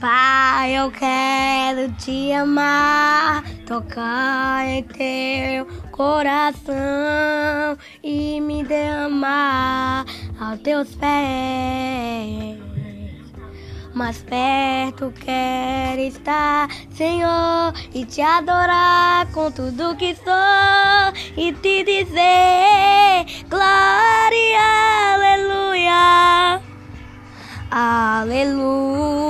Pai, eu quero te amar, tocar em teu coração e me derramar aos teus pés. Mais perto quero estar, Senhor, e te adorar com tudo que sou e te dizer glória, aleluia. Aleluia,